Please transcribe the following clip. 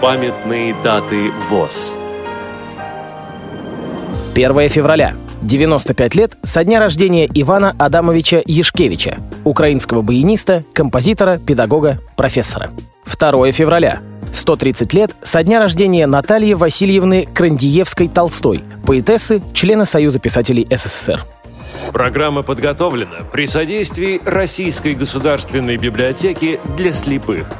Памятные даты ВОЗ. 1 февраля. 95 лет со дня рождения Ивана Адамовича Ешкевича, украинского баяниста, композитора, педагога, профессора. 2 февраля. 130 лет со дня рождения Натальи Васильевны Крандиевской-Толстой, поэтессы, члена Союза писателей СССР. Программа подготовлена при содействии Российской государственной библиотеки для слепых –